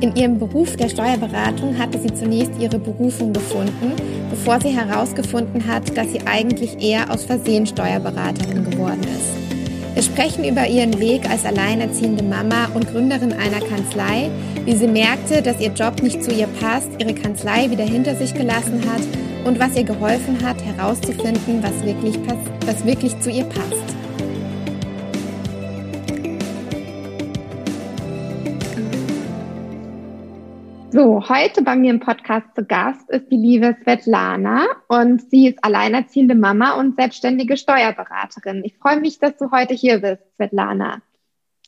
In ihrem Beruf der Steuerberatung hatte sie zunächst ihre Berufung gefunden, bevor sie herausgefunden hat, dass sie eigentlich eher aus Versehen Steuerberaterin geworden ist. Wir sprechen über ihren Weg als alleinerziehende Mama und Gründerin einer Kanzlei, wie sie merkte, dass ihr Job nicht zu ihr passt, ihre Kanzlei wieder hinter sich gelassen hat und was ihr geholfen hat, herauszufinden, was wirklich, was wirklich zu ihr passt. So, heute bei mir im Podcast zu Gast ist die liebe Svetlana und sie ist alleinerziehende Mama und selbstständige Steuerberaterin. Ich freue mich, dass du heute hier bist, Svetlana.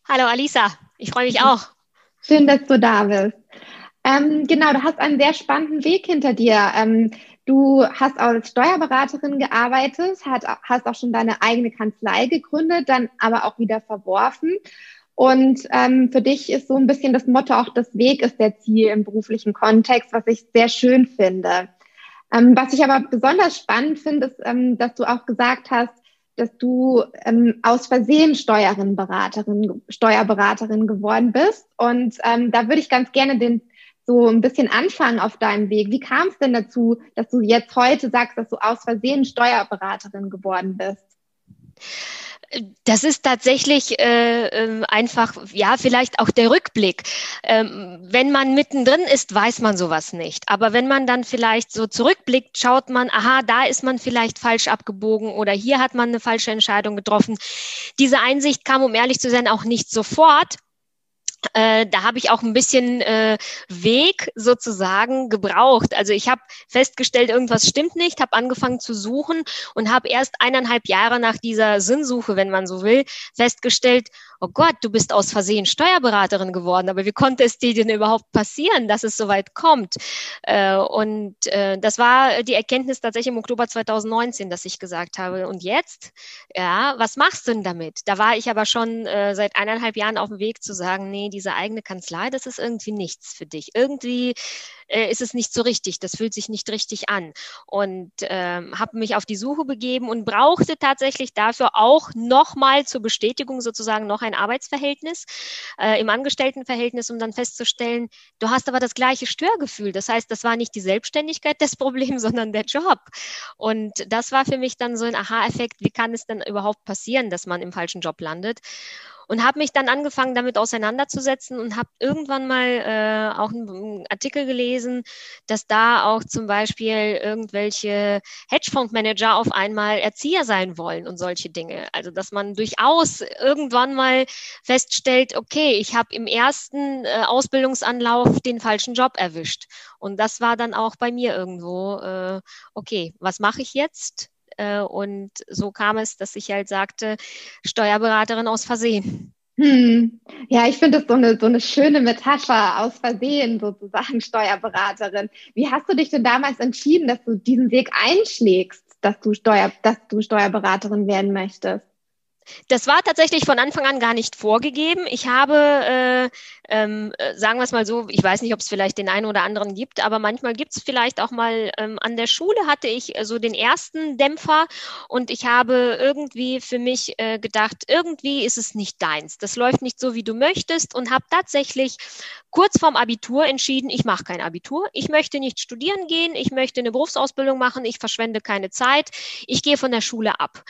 Hallo Alisa, ich freue mich auch. Schön, dass du da bist. Ähm, genau, du hast einen sehr spannenden Weg hinter dir. Ähm, du hast als Steuerberaterin gearbeitet, hast auch schon deine eigene Kanzlei gegründet, dann aber auch wieder verworfen und ähm, für dich ist so ein bisschen das Motto auch, das Weg ist der Ziel im beruflichen Kontext, was ich sehr schön finde. Ähm, was ich aber besonders spannend finde, ist, ähm, dass du auch gesagt hast, dass du ähm, aus Versehen Steuerin, Beraterin, Steuerberaterin geworden bist. Und ähm, da würde ich ganz gerne den so ein bisschen anfangen auf deinem Weg. Wie kam es denn dazu, dass du jetzt heute sagst, dass du aus Versehen Steuerberaterin geworden bist? Das ist tatsächlich äh, ähm, einfach, ja, vielleicht auch der Rückblick. Ähm, wenn man mittendrin ist, weiß man sowas nicht. Aber wenn man dann vielleicht so zurückblickt, schaut man, aha, da ist man vielleicht falsch abgebogen oder hier hat man eine falsche Entscheidung getroffen. Diese Einsicht kam, um ehrlich zu sein, auch nicht sofort. Äh, da habe ich auch ein bisschen äh, Weg sozusagen gebraucht. Also ich habe festgestellt, irgendwas stimmt nicht, habe angefangen zu suchen und habe erst eineinhalb Jahre nach dieser Sinnsuche, wenn man so will, festgestellt, oh Gott, du bist aus Versehen Steuerberaterin geworden, aber wie konnte es dir denn überhaupt passieren, dass es so weit kommt? Äh, und äh, das war die Erkenntnis tatsächlich im Oktober 2019, dass ich gesagt habe, und jetzt, ja, was machst du denn damit? Da war ich aber schon äh, seit eineinhalb Jahren auf dem Weg zu sagen, nee, diese eigene Kanzlei, das ist irgendwie nichts für dich. Irgendwie ist es nicht so richtig, das fühlt sich nicht richtig an. Und ähm, habe mich auf die Suche begeben und brauchte tatsächlich dafür auch nochmal zur Bestätigung sozusagen noch ein Arbeitsverhältnis äh, im Angestelltenverhältnis, um dann festzustellen, du hast aber das gleiche Störgefühl. Das heißt, das war nicht die Selbstständigkeit des Problems, sondern der Job. Und das war für mich dann so ein Aha-Effekt, wie kann es denn überhaupt passieren, dass man im falschen Job landet? Und habe mich dann angefangen, damit auseinanderzusetzen und habe irgendwann mal äh, auch einen Artikel gelesen, dass da auch zum Beispiel irgendwelche Hedgefondsmanager auf einmal Erzieher sein wollen und solche Dinge. Also dass man durchaus irgendwann mal feststellt, okay, ich habe im ersten äh, Ausbildungsanlauf den falschen Job erwischt. Und das war dann auch bei mir irgendwo, äh, okay, was mache ich jetzt? Äh, und so kam es, dass ich halt sagte, Steuerberaterin aus Versehen. Hm. Ja, ich finde das so eine, so eine schöne Metapher aus Versehen sozusagen, Steuerberaterin. Wie hast du dich denn damals entschieden, dass du diesen Weg einschlägst, dass du, Steuer, dass du Steuerberaterin werden möchtest? Das war tatsächlich von Anfang an gar nicht vorgegeben. Ich habe, äh, ähm, äh, sagen wir es mal so, ich weiß nicht, ob es vielleicht den einen oder anderen gibt, aber manchmal gibt es vielleicht auch mal, ähm, an der Schule hatte ich äh, so den ersten Dämpfer und ich habe irgendwie für mich äh, gedacht, irgendwie ist es nicht deins. Das läuft nicht so, wie du möchtest und habe tatsächlich kurz vorm Abitur entschieden, ich mache kein Abitur, ich möchte nicht studieren gehen, ich möchte eine Berufsausbildung machen, ich verschwende keine Zeit, ich gehe von der Schule ab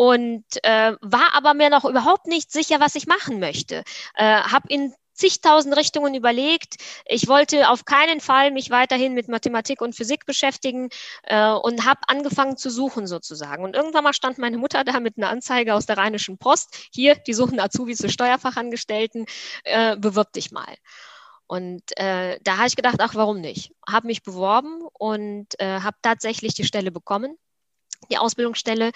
und äh, war aber mir noch überhaupt nicht sicher, was ich machen möchte. Äh, habe in zigtausend Richtungen überlegt. Ich wollte auf keinen Fall mich weiterhin mit Mathematik und Physik beschäftigen äh, und habe angefangen zu suchen sozusagen. Und irgendwann mal stand meine Mutter da mit einer Anzeige aus der Rheinischen Post. Hier, die suchen Azubis für Steuerfachangestellten, äh, bewirb dich mal. Und äh, da habe ich gedacht, ach, warum nicht? Habe mich beworben und äh, habe tatsächlich die Stelle bekommen die Ausbildungsstelle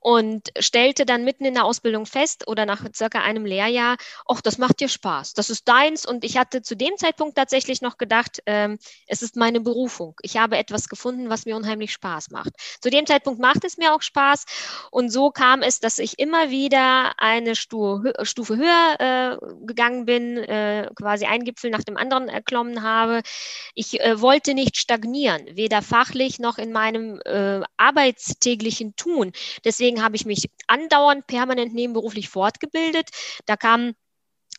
und stellte dann mitten in der Ausbildung fest oder nach circa einem Lehrjahr, ach, das macht dir Spaß, das ist deins. Und ich hatte zu dem Zeitpunkt tatsächlich noch gedacht, ähm, es ist meine Berufung. Ich habe etwas gefunden, was mir unheimlich Spaß macht. Zu dem Zeitpunkt macht es mir auch Spaß. Und so kam es, dass ich immer wieder eine Stufe, Stufe höher äh, gegangen bin, äh, quasi ein Gipfel nach dem anderen erklommen habe. Ich äh, wollte nicht stagnieren, weder fachlich noch in meinem äh, Arbeitstätigkeit täglichen Tun. Deswegen habe ich mich andauernd permanent nebenberuflich fortgebildet. Da kam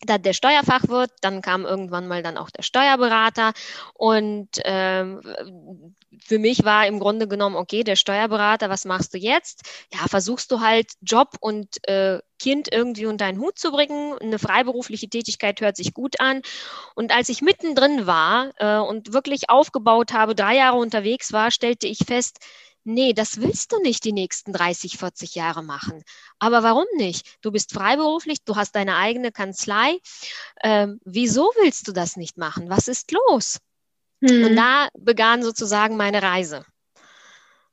dann der Steuerfachwirt, dann kam irgendwann mal dann auch der Steuerberater und ähm, für mich war im Grunde genommen, okay, der Steuerberater, was machst du jetzt? Ja, versuchst du halt Job und äh, Kind irgendwie unter einen Hut zu bringen. Eine freiberufliche Tätigkeit hört sich gut an. Und als ich mittendrin war äh, und wirklich aufgebaut habe, drei Jahre unterwegs war, stellte ich fest, nee, das willst du nicht die nächsten 30, 40 Jahre machen. Aber warum nicht? Du bist freiberuflich, du hast deine eigene Kanzlei. Ähm, wieso willst du das nicht machen? Was ist los? Hm. Und da begann sozusagen meine Reise.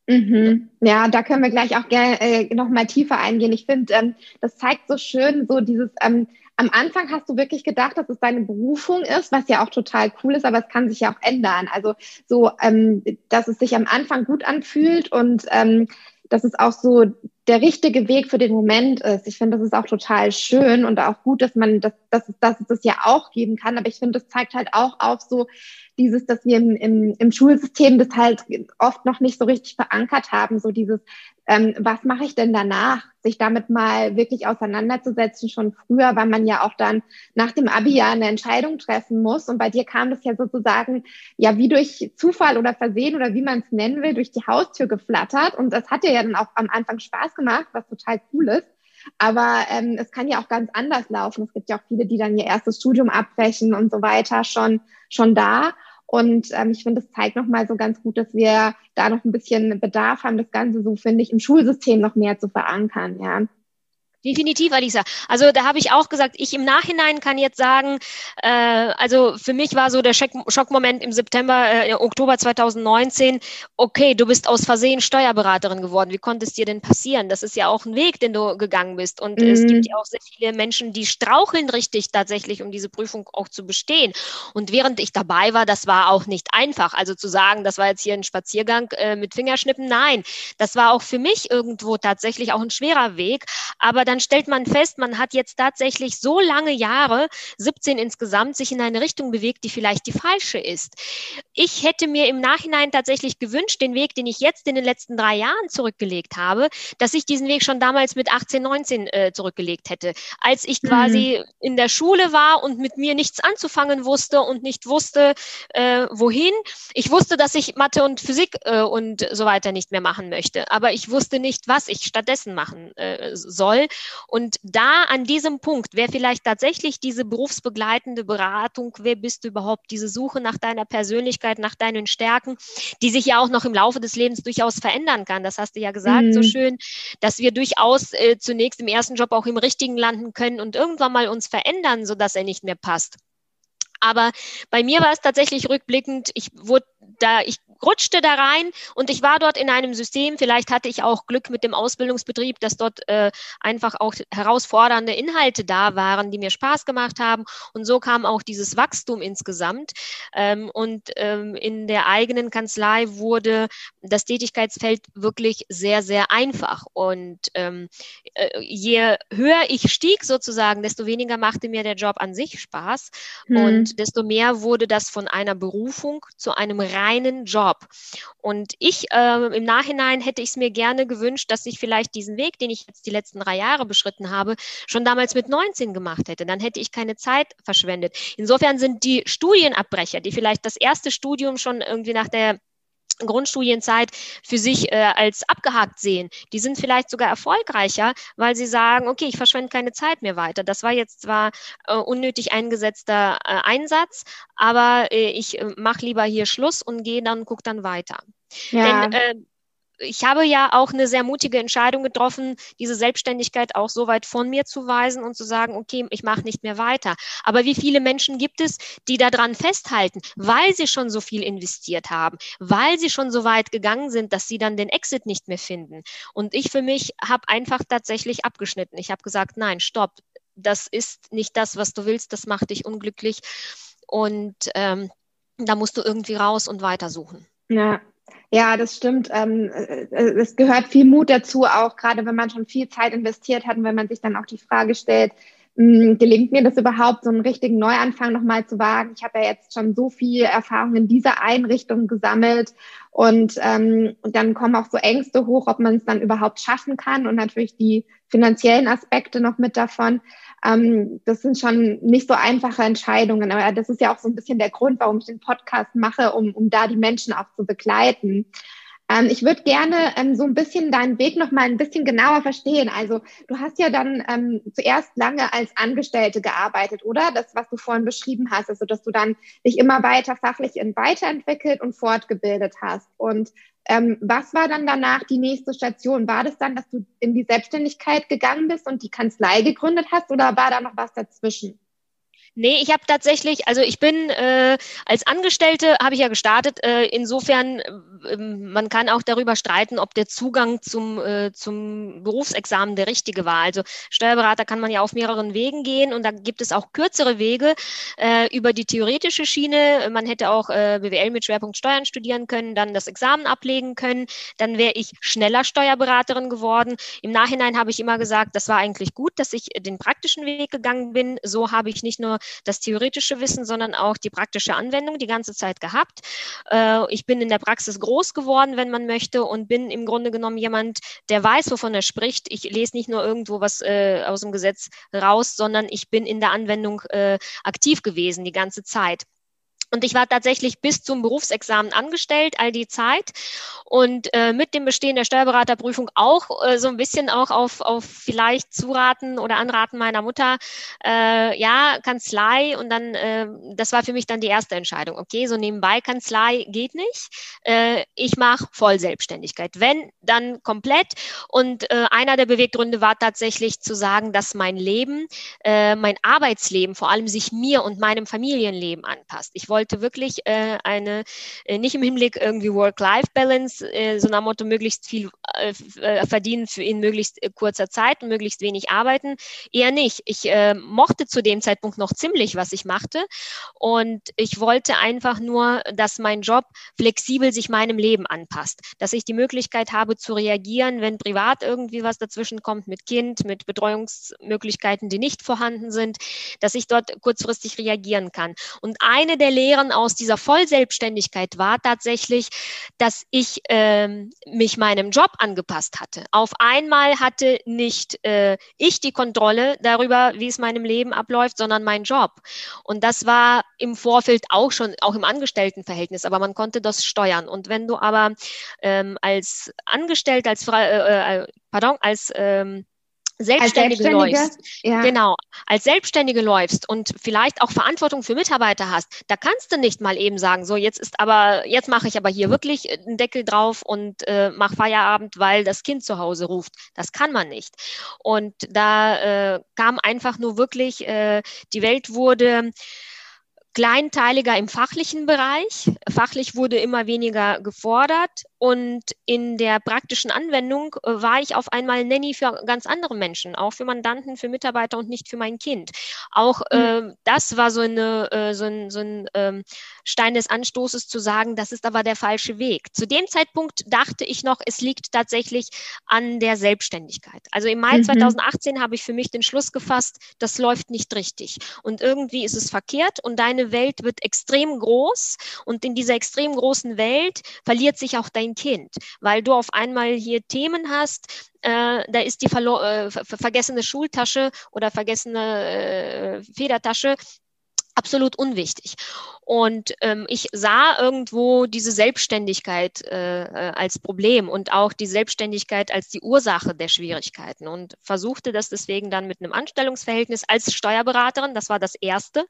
Mhm. Ja, da können wir gleich auch gerne äh, noch mal tiefer eingehen. Ich finde, ähm, das zeigt so schön so dieses ähm, am Anfang hast du wirklich gedacht, dass es deine Berufung ist, was ja auch total cool ist, aber es kann sich ja auch ändern. Also so, ähm, dass es sich am Anfang gut anfühlt und ähm, dass es auch so der richtige Weg für den Moment ist. Ich finde, das ist auch total schön und auch gut, dass man das, dass, dass es das ja auch geben kann. Aber ich finde, das zeigt halt auch auf so dieses, dass wir im, im, im Schulsystem das halt oft noch nicht so richtig verankert haben, so dieses, ähm, was mache ich denn danach? Sich damit mal wirklich auseinanderzusetzen, schon früher, weil man ja auch dann nach dem Abi ja eine Entscheidung treffen muss. Und bei dir kam das ja sozusagen ja wie durch Zufall oder Versehen oder wie man es nennen will, durch die Haustür geflattert. Und das hat dir ja dann auch am Anfang Spaß gemacht, was total cool ist. Aber ähm, es kann ja auch ganz anders laufen. Es gibt ja auch viele, die dann ihr erstes Studium abbrechen und so weiter schon, schon da. Und ähm, ich finde, das zeigt nochmal so ganz gut, dass wir da noch ein bisschen Bedarf haben, das Ganze so, finde ich, im Schulsystem noch mehr zu verankern, ja. Definitiv, Alisa. Also da habe ich auch gesagt, ich im Nachhinein kann jetzt sagen, äh, also für mich war so der Schockmoment im September, äh, Oktober 2019, okay, du bist aus Versehen Steuerberaterin geworden. Wie konnte es dir denn passieren? Das ist ja auch ein Weg, den du gegangen bist. Und mhm. es gibt ja auch sehr viele Menschen, die straucheln richtig tatsächlich, um diese Prüfung auch zu bestehen. Und während ich dabei war, das war auch nicht einfach. Also zu sagen, das war jetzt hier ein Spaziergang äh, mit Fingerschnippen, nein, das war auch für mich irgendwo tatsächlich auch ein schwerer Weg. Aber dann dann stellt man fest, man hat jetzt tatsächlich so lange Jahre, 17 insgesamt, sich in eine Richtung bewegt, die vielleicht die falsche ist. Ich hätte mir im Nachhinein tatsächlich gewünscht, den Weg, den ich jetzt in den letzten drei Jahren zurückgelegt habe, dass ich diesen Weg schon damals mit 18, 19 äh, zurückgelegt hätte. Als ich mhm. quasi in der Schule war und mit mir nichts anzufangen wusste und nicht wusste, äh, wohin. Ich wusste, dass ich Mathe und Physik äh, und so weiter nicht mehr machen möchte, aber ich wusste nicht, was ich stattdessen machen äh, soll. Und da an diesem Punkt wäre vielleicht tatsächlich diese berufsbegleitende Beratung, wer bist du überhaupt, diese Suche nach deiner Persönlichkeit, nach deinen Stärken, die sich ja auch noch im Laufe des Lebens durchaus verändern kann. Das hast du ja gesagt, mhm. so schön, dass wir durchaus äh, zunächst im ersten Job auch im richtigen landen können und irgendwann mal uns verändern, sodass er nicht mehr passt. Aber bei mir war es tatsächlich rückblickend, ich wurde da, ich rutschte da rein und ich war dort in einem System. Vielleicht hatte ich auch Glück mit dem Ausbildungsbetrieb, dass dort äh, einfach auch herausfordernde Inhalte da waren, die mir Spaß gemacht haben. Und so kam auch dieses Wachstum insgesamt. Ähm, und ähm, in der eigenen Kanzlei wurde das Tätigkeitsfeld wirklich sehr, sehr einfach. Und ähm, äh, je höher ich stieg sozusagen, desto weniger machte mir der Job an sich Spaß. Hm. Und desto mehr wurde das von einer Berufung zu einem reinen Job. Job. Und ich äh, im Nachhinein hätte ich es mir gerne gewünscht, dass ich vielleicht diesen Weg, den ich jetzt die letzten drei Jahre beschritten habe, schon damals mit 19 gemacht hätte. Dann hätte ich keine Zeit verschwendet. Insofern sind die Studienabbrecher, die vielleicht das erste Studium schon irgendwie nach der Grundstudienzeit für sich äh, als abgehakt sehen. Die sind vielleicht sogar erfolgreicher, weil sie sagen, okay, ich verschwende keine Zeit mehr weiter. Das war jetzt zwar äh, unnötig eingesetzter äh, Einsatz, aber äh, ich äh, mache lieber hier Schluss und gehe dann, guck dann weiter. Ja. Denn äh, ich habe ja auch eine sehr mutige Entscheidung getroffen, diese Selbstständigkeit auch so weit von mir zu weisen und zu sagen, okay, ich mache nicht mehr weiter. Aber wie viele Menschen gibt es, die daran festhalten, weil sie schon so viel investiert haben, weil sie schon so weit gegangen sind, dass sie dann den Exit nicht mehr finden. Und ich für mich habe einfach tatsächlich abgeschnitten. Ich habe gesagt, nein, stopp, das ist nicht das, was du willst, das macht dich unglücklich. Und ähm, da musst du irgendwie raus und weitersuchen. Ja, ja, das stimmt. Ähm, äh, äh, es gehört viel Mut dazu, auch gerade wenn man schon viel Zeit investiert hat und wenn man sich dann auch die Frage stellt, hm, gelingt mir das überhaupt, so einen richtigen Neuanfang nochmal zu wagen? Ich habe ja jetzt schon so viel Erfahrung in dieser Einrichtung gesammelt und ähm, dann kommen auch so Ängste hoch, ob man es dann überhaupt schaffen kann und natürlich die finanziellen Aspekte noch mit davon. Ähm, das sind schon nicht so einfache Entscheidungen, aber das ist ja auch so ein bisschen der Grund, warum ich den Podcast mache, um, um da die Menschen auch zu begleiten. Ähm, ich würde gerne ähm, so ein bisschen deinen Weg noch mal ein bisschen genauer verstehen. Also du hast ja dann ähm, zuerst lange als Angestellte gearbeitet, oder? Das, was du vorhin beschrieben hast, also dass du dann dich immer weiter fachlich weiterentwickelt und fortgebildet hast. Und ähm, was war dann danach die nächste Station? War das dann, dass du in die Selbstständigkeit gegangen bist und die Kanzlei gegründet hast oder war da noch was dazwischen? Nee, ich habe tatsächlich, also ich bin äh, als Angestellte, habe ich ja gestartet. Äh, insofern, äh, man kann auch darüber streiten, ob der Zugang zum, äh, zum Berufsexamen der richtige war. Also Steuerberater kann man ja auf mehreren Wegen gehen und da gibt es auch kürzere Wege äh, über die theoretische Schiene. Man hätte auch äh, BWL mit Schwerpunkt Steuern studieren können, dann das Examen ablegen können. Dann wäre ich schneller Steuerberaterin geworden. Im Nachhinein habe ich immer gesagt, das war eigentlich gut, dass ich den praktischen Weg gegangen bin. So habe ich nicht nur das theoretische Wissen, sondern auch die praktische Anwendung die ganze Zeit gehabt. Äh, ich bin in der Praxis groß geworden, wenn man möchte, und bin im Grunde genommen jemand, der weiß, wovon er spricht. Ich lese nicht nur irgendwo was äh, aus dem Gesetz raus, sondern ich bin in der Anwendung äh, aktiv gewesen die ganze Zeit. Und ich war tatsächlich bis zum Berufsexamen angestellt, all die Zeit. Und äh, mit dem Bestehen der Steuerberaterprüfung auch äh, so ein bisschen auch auf, auf vielleicht Zuraten oder Anraten meiner Mutter, äh, ja, Kanzlei. Und dann, äh, das war für mich dann die erste Entscheidung. Okay, so nebenbei Kanzlei geht nicht. Äh, ich mache Vollselbstständigkeit. Wenn, dann komplett. Und äh, einer der Beweggründe war tatsächlich zu sagen, dass mein Leben, äh, mein Arbeitsleben vor allem sich mir und meinem Familienleben anpasst. Ich wollte wirklich äh, eine, äh, nicht im Hinblick irgendwie Work-Life-Balance, äh, so nach Motto möglichst viel äh, äh, verdienen für in möglichst äh, kurzer Zeit möglichst wenig arbeiten. Eher nicht. Ich mochte zu dem Zeitpunkt noch ziemlich, was ich machte. Und ich wollte einfach nur, dass mein Job flexibel sich meinem Leben anpasst. Dass ich die Möglichkeit habe zu reagieren, wenn privat irgendwie was dazwischen kommt mit Kind, mit Betreuungsmöglichkeiten, die nicht vorhanden sind, dass ich dort kurzfristig reagieren kann. Und eine der Lehren aus dieser Vollselbstständigkeit war tatsächlich, dass ich ähm, mich meinem Job angepasst hatte. Auf einmal hatte nicht äh, ich die Kontrolle darüber, wie es meinem Leben abläuft, sondern mein Job. Und das war im Vorfeld auch schon, auch im Angestelltenverhältnis, aber man konnte das steuern. Und wenn du aber ähm, als Angestellter, als, äh, äh, pardon, als ähm, Selbstständige, Selbstständige läufst, ja. genau, als Selbstständige läufst und vielleicht auch Verantwortung für Mitarbeiter hast, da kannst du nicht mal eben sagen, so jetzt ist aber, jetzt mache ich aber hier wirklich einen Deckel drauf und äh, mach Feierabend, weil das Kind zu Hause ruft. Das kann man nicht. Und da äh, kam einfach nur wirklich, äh, die Welt wurde kleinteiliger im fachlichen Bereich. Fachlich wurde immer weniger gefordert und in der praktischen Anwendung äh, war ich auf einmal Nanny für ganz andere Menschen, auch für Mandanten, für Mitarbeiter und nicht für mein Kind. Auch mhm. äh, das war so, eine, äh, so ein, so ein ähm, Stein des Anstoßes zu sagen, das ist aber der falsche Weg. Zu dem Zeitpunkt dachte ich noch, es liegt tatsächlich an der Selbstständigkeit. Also im Mai mhm. 2018 habe ich für mich den Schluss gefasst, das läuft nicht richtig. Und irgendwie ist es verkehrt und deine Welt wird extrem groß und in dieser extrem großen Welt verliert sich auch dein Kind, weil du auf einmal hier Themen hast, äh, da ist die äh, vergessene Schultasche oder vergessene äh, Federtasche absolut unwichtig. Und ähm, ich sah irgendwo diese Selbstständigkeit äh, äh, als Problem und auch die Selbstständigkeit als die Ursache der Schwierigkeiten und versuchte das deswegen dann mit einem Anstellungsverhältnis als Steuerberaterin, das war das erste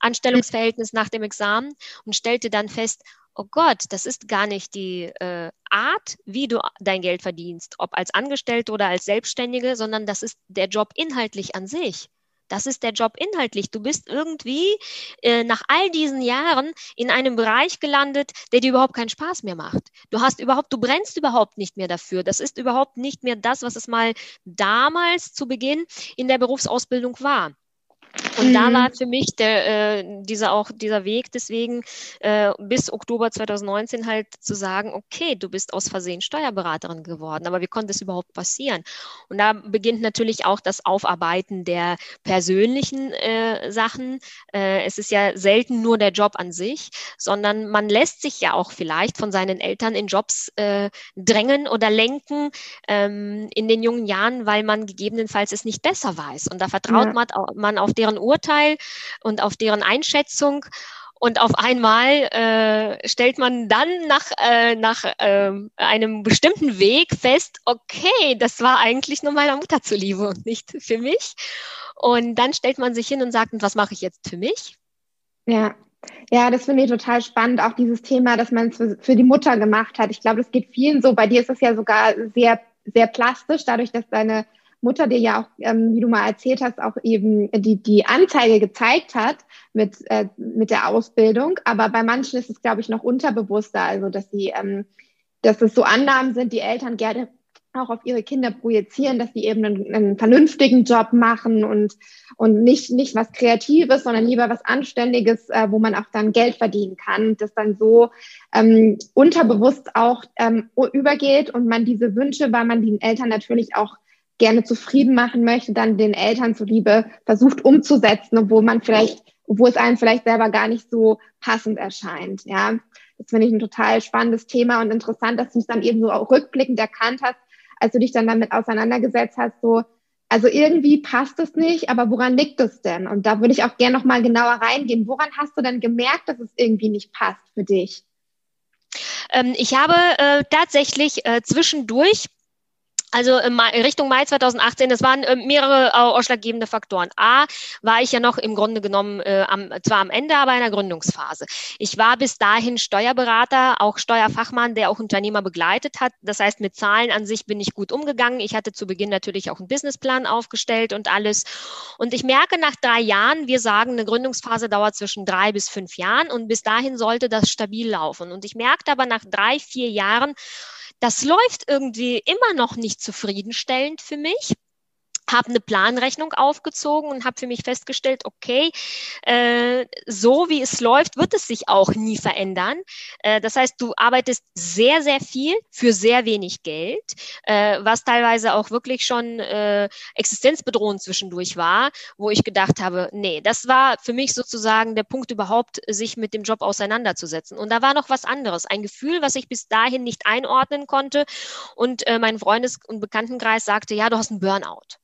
Anstellungsverhältnis nach dem Examen und stellte dann fest, oh Gott, das ist gar nicht die äh, Art, wie du dein Geld verdienst, ob als Angestellte oder als Selbstständige, sondern das ist der Job inhaltlich an sich. Das ist der Job inhaltlich. Du bist irgendwie äh, nach all diesen Jahren in einem Bereich gelandet, der dir überhaupt keinen Spaß mehr macht. Du hast überhaupt, du brennst überhaupt nicht mehr dafür. Das ist überhaupt nicht mehr das, was es mal damals zu Beginn in der Berufsausbildung war. Und mhm. da war für mich der, äh, dieser auch dieser Weg deswegen äh, bis Oktober 2019 halt zu sagen, okay, du bist aus Versehen Steuerberaterin geworden, aber wie konnte es überhaupt passieren? Und da beginnt natürlich auch das Aufarbeiten der persönlichen äh, Sachen. Äh, es ist ja selten nur der Job an sich, sondern man lässt sich ja auch vielleicht von seinen Eltern in Jobs äh, drängen oder lenken ähm, in den jungen Jahren, weil man gegebenenfalls es nicht besser weiß. Und da vertraut ja. man, man auf deren Urteil und auf deren Einschätzung. Und auf einmal äh, stellt man dann nach, äh, nach äh, einem bestimmten Weg fest, okay, das war eigentlich nur meiner Mutter zuliebe und nicht für mich. Und dann stellt man sich hin und sagt, was mache ich jetzt für mich? Ja, ja, das finde ich total spannend, auch dieses Thema, dass man es für, für die Mutter gemacht hat. Ich glaube, das geht vielen so. Bei dir ist es ja sogar sehr, sehr plastisch, dadurch, dass deine Mutter dir ja auch, ähm, wie du mal erzählt hast, auch eben die, die Anzeige gezeigt hat mit, äh, mit der Ausbildung. Aber bei manchen ist es, glaube ich, noch unterbewusster, also dass sie, ähm, dass es so Annahmen sind, die Eltern gerne auch auf ihre Kinder projizieren, dass sie eben einen, einen, vernünftigen Job machen und, und nicht, nicht was Kreatives, sondern lieber was Anständiges, äh, wo man auch dann Geld verdienen kann. Und das dann so ähm, unterbewusst auch ähm, übergeht und man diese Wünsche, weil man den Eltern natürlich auch gerne zufrieden machen möchte, dann den Eltern zuliebe versucht umzusetzen, obwohl man vielleicht, obwohl es einem vielleicht selber gar nicht so passend erscheint. Ja, das finde ich ein total spannendes Thema und interessant, dass du es dann eben so auch rückblickend erkannt hast, als du dich dann damit auseinandergesetzt hast, so, also irgendwie passt es nicht, aber woran liegt es denn? Und da würde ich auch gerne nochmal genauer reingehen. Woran hast du denn gemerkt, dass es irgendwie nicht passt für dich? Ähm, ich habe äh, tatsächlich äh, zwischendurch also Richtung Mai 2018, es waren äh, mehrere ausschlaggebende Faktoren. A, war ich ja noch im Grunde genommen äh, am, zwar am Ende, aber in der Gründungsphase. Ich war bis dahin Steuerberater, auch Steuerfachmann, der auch Unternehmer begleitet hat. Das heißt, mit Zahlen an sich bin ich gut umgegangen. Ich hatte zu Beginn natürlich auch einen Businessplan aufgestellt und alles. Und ich merke nach drei Jahren, wir sagen, eine Gründungsphase dauert zwischen drei bis fünf Jahren und bis dahin sollte das stabil laufen. Und ich merkte aber nach drei, vier Jahren, das läuft irgendwie immer noch nicht zufriedenstellend für mich habe eine Planrechnung aufgezogen und habe für mich festgestellt, okay, äh, so wie es läuft, wird es sich auch nie verändern. Äh, das heißt, du arbeitest sehr, sehr viel für sehr wenig Geld, äh, was teilweise auch wirklich schon äh, existenzbedrohend zwischendurch war, wo ich gedacht habe, nee, das war für mich sozusagen der Punkt überhaupt, sich mit dem Job auseinanderzusetzen. Und da war noch was anderes, ein Gefühl, was ich bis dahin nicht einordnen konnte. Und äh, mein Freundes- und Bekanntenkreis sagte, ja, du hast einen Burnout.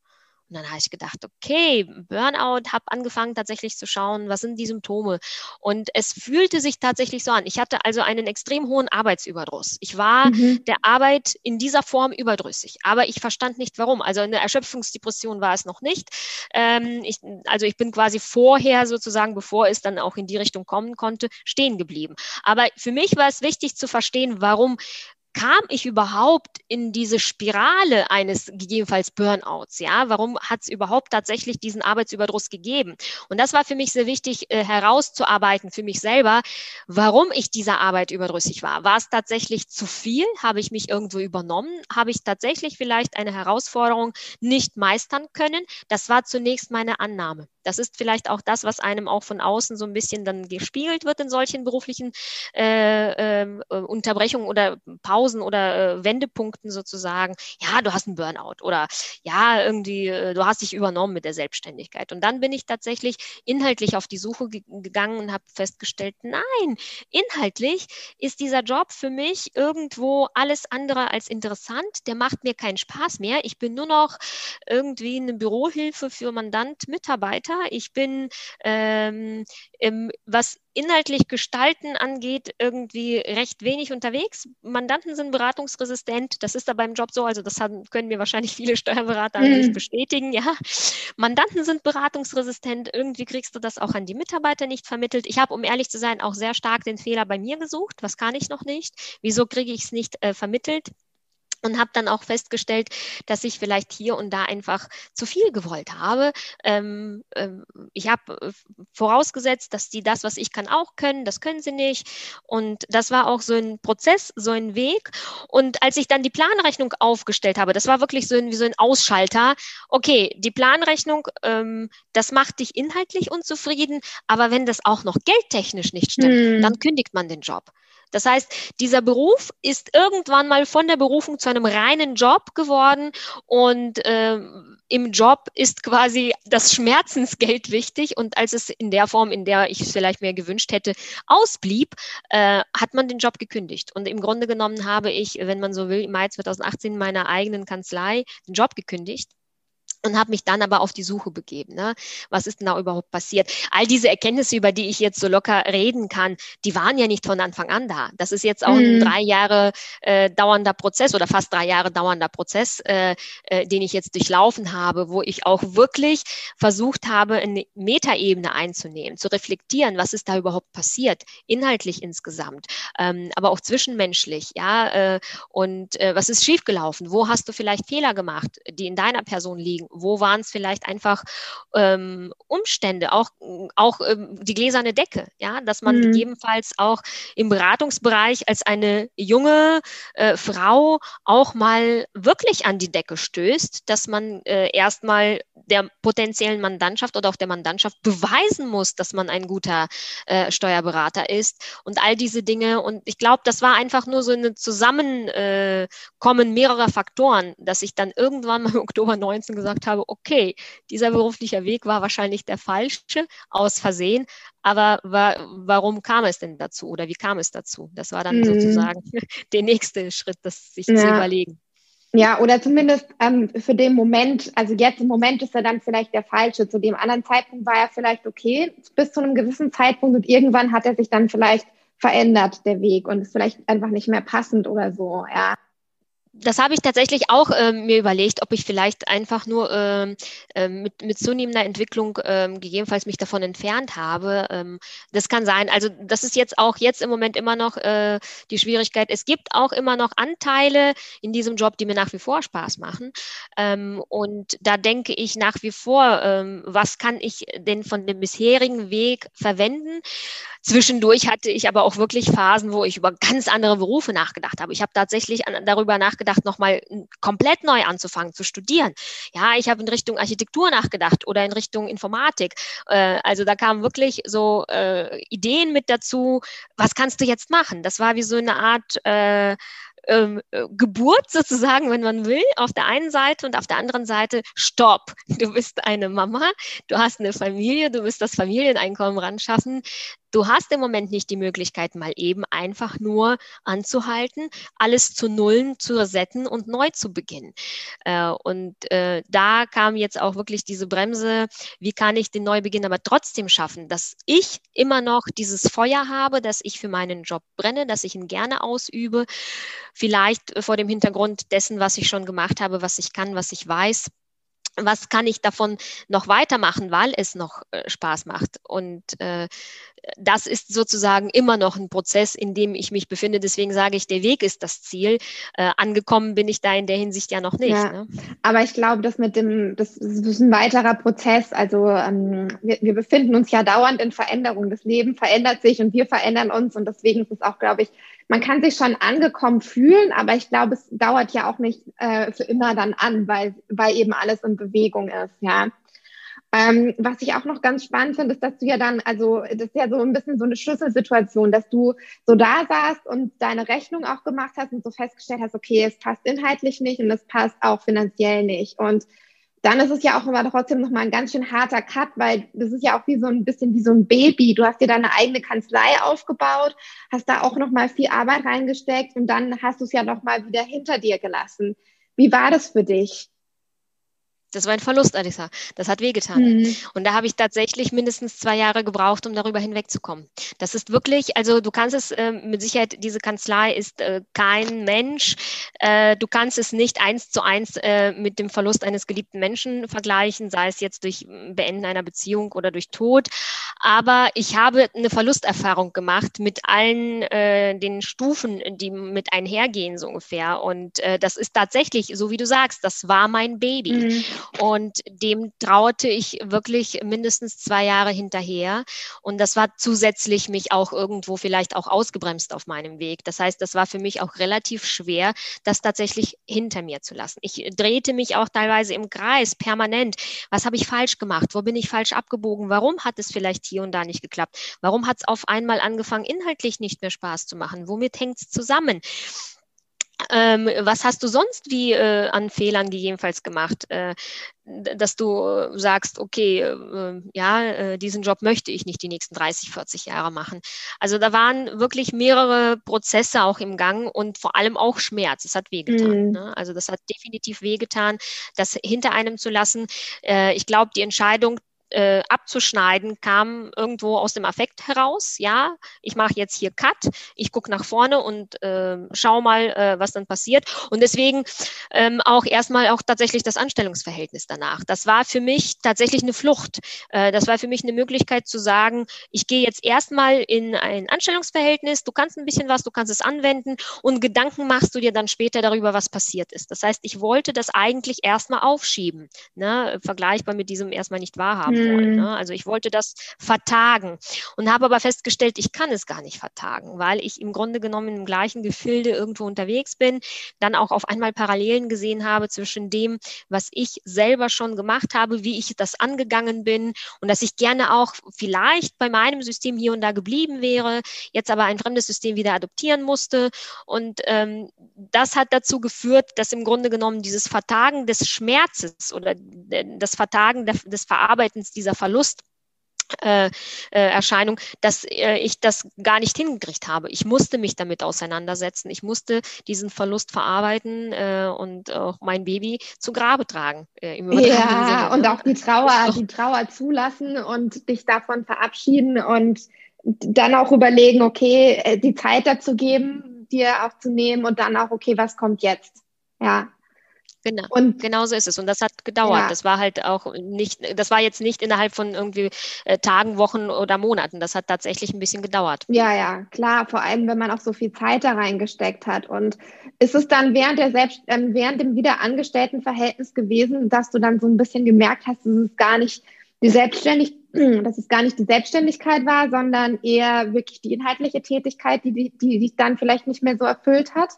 Und dann habe ich gedacht, okay, Burnout, habe angefangen tatsächlich zu schauen, was sind die Symptome. Und es fühlte sich tatsächlich so an. Ich hatte also einen extrem hohen Arbeitsüberdruss. Ich war mhm. der Arbeit in dieser Form überdrüssig, aber ich verstand nicht warum. Also eine Erschöpfungsdepression war es noch nicht. Ähm, ich, also ich bin quasi vorher sozusagen, bevor es dann auch in die Richtung kommen konnte, stehen geblieben. Aber für mich war es wichtig zu verstehen, warum kam ich überhaupt in diese Spirale eines gegebenenfalls Burnouts? Ja, warum hat es überhaupt tatsächlich diesen Arbeitsüberdruss gegeben? Und das war für mich sehr wichtig äh, herauszuarbeiten für mich selber, warum ich dieser Arbeit überdrüssig war. War es tatsächlich zu viel? Habe ich mich irgendwo übernommen? Habe ich tatsächlich vielleicht eine Herausforderung nicht meistern können? Das war zunächst meine Annahme. Das ist vielleicht auch das, was einem auch von außen so ein bisschen dann gespiegelt wird in solchen beruflichen äh, äh, Unterbrechungen oder Pausen oder äh, Wendepunkten sozusagen. Ja, du hast einen Burnout oder ja, irgendwie, äh, du hast dich übernommen mit der Selbstständigkeit. Und dann bin ich tatsächlich inhaltlich auf die Suche ge gegangen und habe festgestellt, nein, inhaltlich ist dieser Job für mich irgendwo alles andere als interessant. Der macht mir keinen Spaß mehr. Ich bin nur noch irgendwie eine Bürohilfe für Mandant, Mitarbeiter Steuerberater. Ich bin, ähm, im, was inhaltlich Gestalten angeht, irgendwie recht wenig unterwegs. Mandanten sind beratungsresistent. Das ist da beim Job so. Also das haben, können mir wahrscheinlich viele Steuerberater mhm. an sich bestätigen. Ja, Mandanten sind beratungsresistent. Irgendwie kriegst du das auch an die Mitarbeiter nicht vermittelt. Ich habe, um ehrlich zu sein, auch sehr stark den Fehler bei mir gesucht. Was kann ich noch nicht? Wieso kriege ich es nicht äh, vermittelt? Und habe dann auch festgestellt, dass ich vielleicht hier und da einfach zu viel gewollt habe. Ähm, ähm, ich habe äh, vorausgesetzt, dass die das, was ich kann, auch können. Das können sie nicht. Und das war auch so ein Prozess, so ein Weg. Und als ich dann die Planrechnung aufgestellt habe, das war wirklich so ein, wie so ein Ausschalter. Okay, die Planrechnung, ähm, das macht dich inhaltlich unzufrieden, aber wenn das auch noch geldtechnisch nicht stimmt, hm. dann kündigt man den Job. Das heißt, dieser Beruf ist irgendwann mal von der Berufung zu einem reinen Job geworden und äh, im Job ist quasi das Schmerzensgeld wichtig und als es in der Form, in der ich es vielleicht mir gewünscht hätte, ausblieb, äh, hat man den Job gekündigt. Und im Grunde genommen habe ich, wenn man so will, im Mai 2018 in meiner eigenen Kanzlei den Job gekündigt und habe mich dann aber auf die Suche begeben. Ne? Was ist denn da überhaupt passiert? All diese Erkenntnisse, über die ich jetzt so locker reden kann, die waren ja nicht von Anfang an da. Das ist jetzt auch mhm. ein drei Jahre äh, dauernder Prozess oder fast drei Jahre dauernder Prozess, äh, äh, den ich jetzt durchlaufen habe, wo ich auch wirklich versucht habe, eine Metaebene einzunehmen, zu reflektieren, was ist da überhaupt passiert, inhaltlich insgesamt, ähm, aber auch zwischenmenschlich, ja, äh, und äh, was ist schiefgelaufen? Wo hast du vielleicht Fehler gemacht, die in deiner Person liegen? Wo waren es vielleicht einfach ähm, Umstände, auch, auch ähm, die gläserne Decke, ja, dass man mhm. gegebenenfalls auch im Beratungsbereich als eine junge äh, Frau auch mal wirklich an die Decke stößt, dass man äh, erstmal der potenziellen Mandantschaft oder auch der Mandantschaft beweisen muss, dass man ein guter äh, Steuerberater ist und all diese Dinge. Und ich glaube, das war einfach nur so ein Zusammenkommen mehrerer Faktoren, dass ich dann irgendwann mal im Oktober 19 gesagt gesagt habe, okay, dieser berufliche Weg war wahrscheinlich der falsche, aus Versehen, aber wa warum kam es denn dazu oder wie kam es dazu? Das war dann mhm. sozusagen der nächste Schritt, das sich ja. zu überlegen. Ja, oder zumindest ähm, für den Moment, also jetzt im Moment ist er dann vielleicht der falsche. Zu dem anderen Zeitpunkt war er vielleicht okay, bis zu einem gewissen Zeitpunkt und irgendwann hat er sich dann vielleicht verändert, der Weg, und ist vielleicht einfach nicht mehr passend oder so, ja das habe ich tatsächlich auch äh, mir überlegt, ob ich vielleicht einfach nur äh, mit, mit zunehmender Entwicklung ähm, gegebenenfalls mich davon entfernt habe. Ähm, das kann sein. Also das ist jetzt auch jetzt im Moment immer noch äh, die Schwierigkeit. Es gibt auch immer noch Anteile in diesem Job, die mir nach wie vor Spaß machen. Ähm, und da denke ich nach wie vor, ähm, was kann ich denn von dem bisherigen Weg verwenden? Zwischendurch hatte ich aber auch wirklich Phasen, wo ich über ganz andere Berufe nachgedacht habe. Ich habe tatsächlich an, darüber nachgedacht, nochmal komplett neu anzufangen, zu studieren. Ja, ich habe in Richtung Architektur nachgedacht oder in Richtung Informatik. Äh, also da kamen wirklich so äh, Ideen mit dazu, was kannst du jetzt machen? Das war wie so eine Art äh, ähm, äh, Geburt sozusagen, wenn man will, auf der einen Seite und auf der anderen Seite, stopp, du bist eine Mama, du hast eine Familie, du musst das Familieneinkommen ran schaffen. Du hast im Moment nicht die Möglichkeit, mal eben einfach nur anzuhalten, alles zu nullen, zu resetten und neu zu beginnen. Äh, und äh, da kam jetzt auch wirklich diese Bremse, wie kann ich den Neubeginn aber trotzdem schaffen, dass ich immer noch dieses Feuer habe, dass ich für meinen Job brenne, dass ich ihn gerne ausübe, vielleicht vor dem Hintergrund dessen, was ich schon gemacht habe, was ich kann, was ich weiß was kann ich davon noch weitermachen, weil es noch äh, Spaß macht. Und äh, das ist sozusagen immer noch ein Prozess, in dem ich mich befinde. Deswegen sage ich, der Weg ist das Ziel. Äh, angekommen bin ich da in der Hinsicht ja noch nicht. Ja, ne? Aber ich glaube, dass mit dem, das ist ein weiterer Prozess. Also ähm, wir, wir befinden uns ja dauernd in Veränderung. Das Leben verändert sich und wir verändern uns. Und deswegen ist es auch, glaube ich, man kann sich schon angekommen fühlen, aber ich glaube, es dauert ja auch nicht äh, für immer dann an, weil, weil eben alles in Bewegung ist, ja. Ähm, was ich auch noch ganz spannend finde, ist, dass du ja dann, also das ist ja so ein bisschen so eine Schlüsselsituation, dass du so da saßt und deine Rechnung auch gemacht hast und so festgestellt hast, okay, es passt inhaltlich nicht und es passt auch finanziell nicht. Und dann ist es ja auch immer trotzdem nochmal ein ganz schön harter Cut, weil das ist ja auch wie so ein bisschen wie so ein Baby. Du hast dir deine eigene Kanzlei aufgebaut, hast da auch nochmal viel Arbeit reingesteckt und dann hast du es ja nochmal wieder hinter dir gelassen. Wie war das für dich? Das war ein Verlust, Alissa. Das hat wehgetan. Mhm. Und da habe ich tatsächlich mindestens zwei Jahre gebraucht, um darüber hinwegzukommen. Das ist wirklich, also du kannst es äh, mit Sicherheit, diese Kanzlei ist äh, kein Mensch. Äh, du kannst es nicht eins zu eins äh, mit dem Verlust eines geliebten Menschen vergleichen, sei es jetzt durch Beenden einer Beziehung oder durch Tod. Aber ich habe eine Verlusterfahrung gemacht mit allen äh, den Stufen, die mit einhergehen, so ungefähr. Und äh, das ist tatsächlich, so wie du sagst, das war mein Baby. Mhm. Und dem trauerte ich wirklich mindestens zwei Jahre hinterher. Und das war zusätzlich mich auch irgendwo vielleicht auch ausgebremst auf meinem Weg. Das heißt, das war für mich auch relativ schwer, das tatsächlich hinter mir zu lassen. Ich drehte mich auch teilweise im Kreis permanent. Was habe ich falsch gemacht? Wo bin ich falsch abgebogen? Warum hat es vielleicht hier und da nicht geklappt? Warum hat es auf einmal angefangen, inhaltlich nicht mehr Spaß zu machen? Womit hängt es zusammen? Ähm, was hast du sonst wie äh, an Fehlern gegebenenfalls gemacht, äh, dass du sagst, okay, äh, ja, äh, diesen Job möchte ich nicht die nächsten 30, 40 Jahre machen. Also da waren wirklich mehrere Prozesse auch im Gang und vor allem auch Schmerz. Es hat wehgetan. Mhm. Ne? Also das hat definitiv wehgetan, das hinter einem zu lassen. Äh, ich glaube, die Entscheidung, äh, abzuschneiden, kam irgendwo aus dem Affekt heraus. Ja, ich mache jetzt hier Cut, ich gucke nach vorne und äh, schau mal, äh, was dann passiert. Und deswegen ähm, auch erstmal auch tatsächlich das Anstellungsverhältnis danach. Das war für mich tatsächlich eine Flucht. Äh, das war für mich eine Möglichkeit zu sagen, ich gehe jetzt erstmal in ein Anstellungsverhältnis, du kannst ein bisschen was, du kannst es anwenden und Gedanken machst du dir dann später darüber, was passiert ist. Das heißt, ich wollte das eigentlich erstmal aufschieben, ne? vergleichbar mit diesem erstmal nicht wahrhaben wollen. Mhm. Ne? Also ich wollte das vertagen und habe aber festgestellt, ich kann es gar nicht vertagen, weil ich im Grunde genommen im gleichen Gefilde irgendwo unterwegs bin, dann auch auf einmal Parallelen gesehen habe zwischen dem, was ich selber schon gemacht habe, wie ich das angegangen bin und dass ich gerne auch vielleicht bei meinem System hier und da geblieben wäre, jetzt aber ein fremdes System wieder adoptieren musste. Und ähm, das hat dazu geführt, dass im Grunde genommen dieses Vertagen des Schmerzes oder das Vertagen des Verarbeitens dieser Verlust äh, äh, Erscheinung, dass äh, ich das gar nicht hingekriegt habe. Ich musste mich damit auseinandersetzen. Ich musste diesen Verlust verarbeiten äh, und auch mein Baby zu Grabe tragen. Äh, im ja, Sinne. und auch die Trauer, die Trauer zulassen und dich davon verabschieden und dann auch überlegen, okay, äh, die Zeit dazu geben, dir auch zu nehmen und dann auch, okay, was kommt jetzt? Ja, Genau. Und genau so ist es. Und das hat gedauert. Ja. Das war halt auch nicht, das war jetzt nicht innerhalb von irgendwie äh, Tagen, Wochen oder Monaten. Das hat tatsächlich ein bisschen gedauert. Ja, ja, klar. Vor allem, wenn man auch so viel Zeit da reingesteckt hat. Und ist es dann während der Selbst, äh, während dem Wiederangestelltenverhältnis gewesen, dass du dann so ein bisschen gemerkt hast, dass es gar nicht die Selbstständigkeit dass es gar nicht die Selbstständigkeit war, sondern eher wirklich die inhaltliche Tätigkeit, die, die, die dich dann vielleicht nicht mehr so erfüllt hat?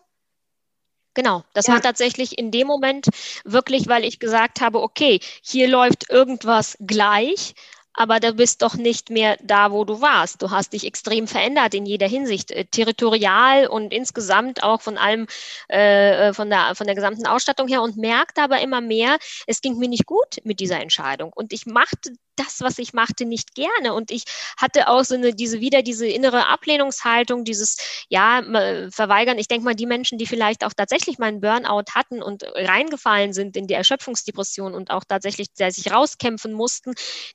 Genau, das ja. war tatsächlich in dem Moment wirklich, weil ich gesagt habe, okay, hier läuft irgendwas gleich, aber du bist doch nicht mehr da, wo du warst. Du hast dich extrem verändert in jeder Hinsicht, äh, territorial und insgesamt auch von allem, äh, von der von der gesamten Ausstattung her und merkte aber immer mehr, es ging mir nicht gut mit dieser Entscheidung und ich machte das, was ich machte, nicht gerne. Und ich hatte auch so eine, diese wieder diese innere Ablehnungshaltung, dieses, ja, verweigern. Ich denke mal, die Menschen, die vielleicht auch tatsächlich mal einen Burnout hatten und reingefallen sind in die Erschöpfungsdepression und auch tatsächlich der sich rauskämpfen mussten,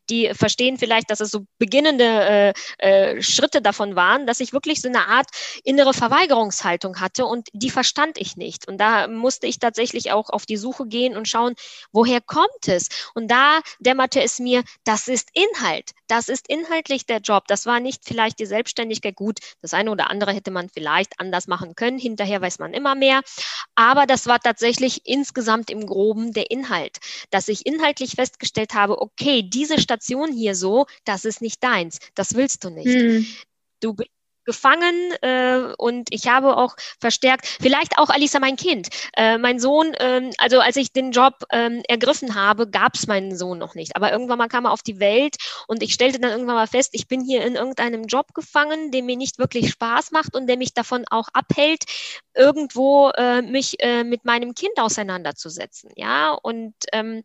die verstehen vielleicht, dass es so beginnende äh, äh, Schritte davon waren, dass ich wirklich so eine Art innere Verweigerungshaltung hatte und die verstand ich nicht. Und da musste ich tatsächlich auch auf die Suche gehen und schauen, woher kommt es? Und da dämmerte es mir, das ist Inhalt. Das ist inhaltlich der Job. Das war nicht vielleicht die Selbstständigkeit. Gut, das eine oder andere hätte man vielleicht anders machen können. Hinterher weiß man immer mehr. Aber das war tatsächlich insgesamt im Groben der Inhalt, dass ich inhaltlich festgestellt habe, okay, diese Station hier so, das ist nicht deins. Das willst du nicht. Hm. Du bist gefangen äh, und ich habe auch verstärkt, vielleicht auch Alisa, mein Kind. Äh, mein Sohn, ähm, also als ich den Job ähm, ergriffen habe, gab es meinen Sohn noch nicht. Aber irgendwann mal kam er auf die Welt und ich stellte dann irgendwann mal fest, ich bin hier in irgendeinem Job gefangen, der mir nicht wirklich Spaß macht und der mich davon auch abhält, irgendwo äh, mich äh, mit meinem Kind auseinanderzusetzen. Ja, und ähm,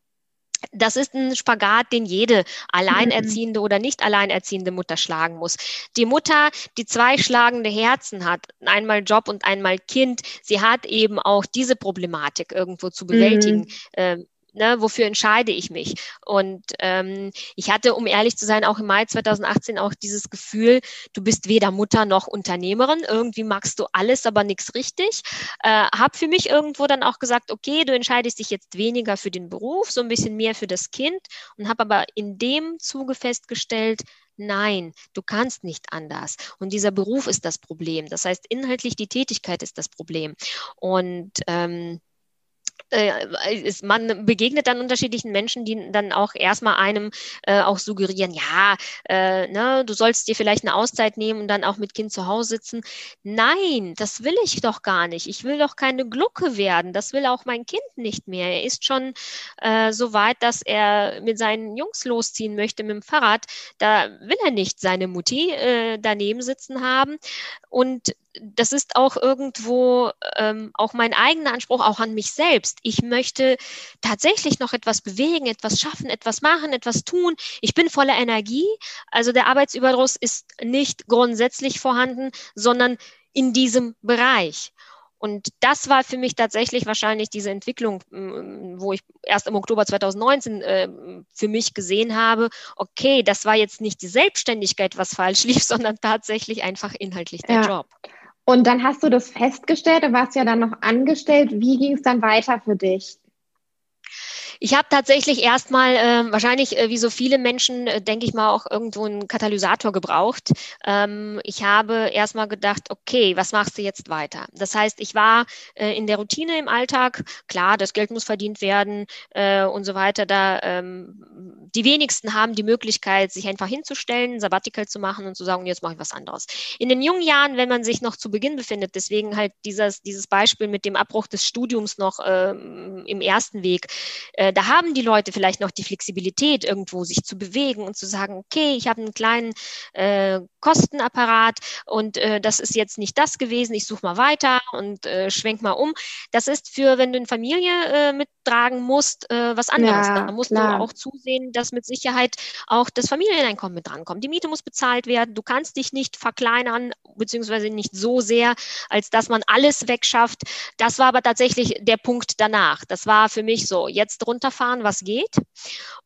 das ist ein Spagat, den jede alleinerziehende oder nicht alleinerziehende Mutter schlagen muss. Die Mutter, die zwei schlagende Herzen hat, einmal Job und einmal Kind, sie hat eben auch diese Problematik irgendwo zu bewältigen. Mhm. Ähm, ne, wofür entscheide ich mich? Und ähm, ich hatte, um ehrlich zu sein, auch im Mai 2018 auch dieses Gefühl, du bist weder Mutter noch Unternehmerin. Irgendwie magst du alles, aber nichts richtig. Äh, hab für mich irgendwo dann auch gesagt, okay, du entscheidest dich jetzt weniger für den Beruf, so ein bisschen mehr für das Kind und habe aber in dem Zuge festgestellt, Nein, du kannst nicht anders. Und dieser Beruf ist das Problem. Das heißt, inhaltlich die Tätigkeit ist das Problem. Und ähm, äh, ist, man begegnet dann unterschiedlichen Menschen, die dann auch erstmal einem äh, auch suggerieren, ja, äh, ne, du sollst dir vielleicht eine Auszeit nehmen und dann auch mit Kind zu Hause sitzen. Nein, das will ich doch gar nicht. Ich will doch keine Glucke werden. Das will auch mein Kind nicht mehr. Er ist schon äh, so weit, dass er mit seinen Jungs losziehen möchte mit dem Fahrrad. Da will er nicht seine Mutti äh, daneben sitzen haben. Und das ist auch irgendwo ähm, auch mein eigener Anspruch, auch an mich selbst. Ich möchte tatsächlich noch etwas bewegen, etwas schaffen, etwas machen, etwas tun. Ich bin voller Energie. Also der Arbeitsüberdruss ist nicht grundsätzlich vorhanden, sondern in diesem Bereich. Und das war für mich tatsächlich wahrscheinlich diese Entwicklung, wo ich erst im Oktober 2019 äh, für mich gesehen habe, okay, das war jetzt nicht die Selbstständigkeit, was falsch lief, sondern tatsächlich einfach inhaltlich der ja. Job. Und dann hast du das festgestellt, du warst ja dann noch angestellt. Wie ging es dann weiter für dich? Ich habe tatsächlich erstmal äh, wahrscheinlich äh, wie so viele Menschen, äh, denke ich mal, auch irgendwo einen Katalysator gebraucht. Ähm, ich habe erstmal gedacht, okay, was machst du jetzt weiter? Das heißt, ich war äh, in der Routine im Alltag, klar, das Geld muss verdient werden äh, und so weiter. Da ähm, die wenigsten haben die Möglichkeit, sich einfach hinzustellen, Sabbatical zu machen und zu sagen, jetzt mache ich was anderes. In den jungen Jahren, wenn man sich noch zu Beginn befindet, deswegen halt dieses, dieses Beispiel mit dem Abbruch des Studiums noch ähm, im ersten Weg, äh, da haben die Leute vielleicht noch die Flexibilität, irgendwo sich zu bewegen und zu sagen, okay, ich habe einen kleinen äh, Kostenapparat und äh, das ist jetzt nicht das gewesen, ich suche mal weiter und äh, schwenk mal um. Das ist für, wenn du eine Familie äh, mittragen musst, äh, was anderes. Ja, da musst klar. du auch zusehen, dass mit Sicherheit auch das Familieneinkommen mit drankommt. Die Miete muss bezahlt werden. Du kannst dich nicht verkleinern, beziehungsweise nicht so sehr, als dass man alles wegschafft. Das war aber tatsächlich der Punkt danach. Das war für mich so, jetzt runterfahren, was geht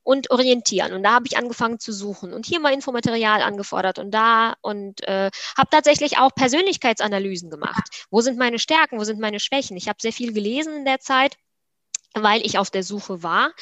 und orientieren. Und da habe ich angefangen zu suchen und hier mal Infomaterial angefordert und da und äh, habe tatsächlich auch Persönlichkeitsanalysen gemacht. Wo sind meine Stärken, wo sind meine Schwächen? Ich habe sehr viel gelesen in der Zeit weil ich auf der Suche war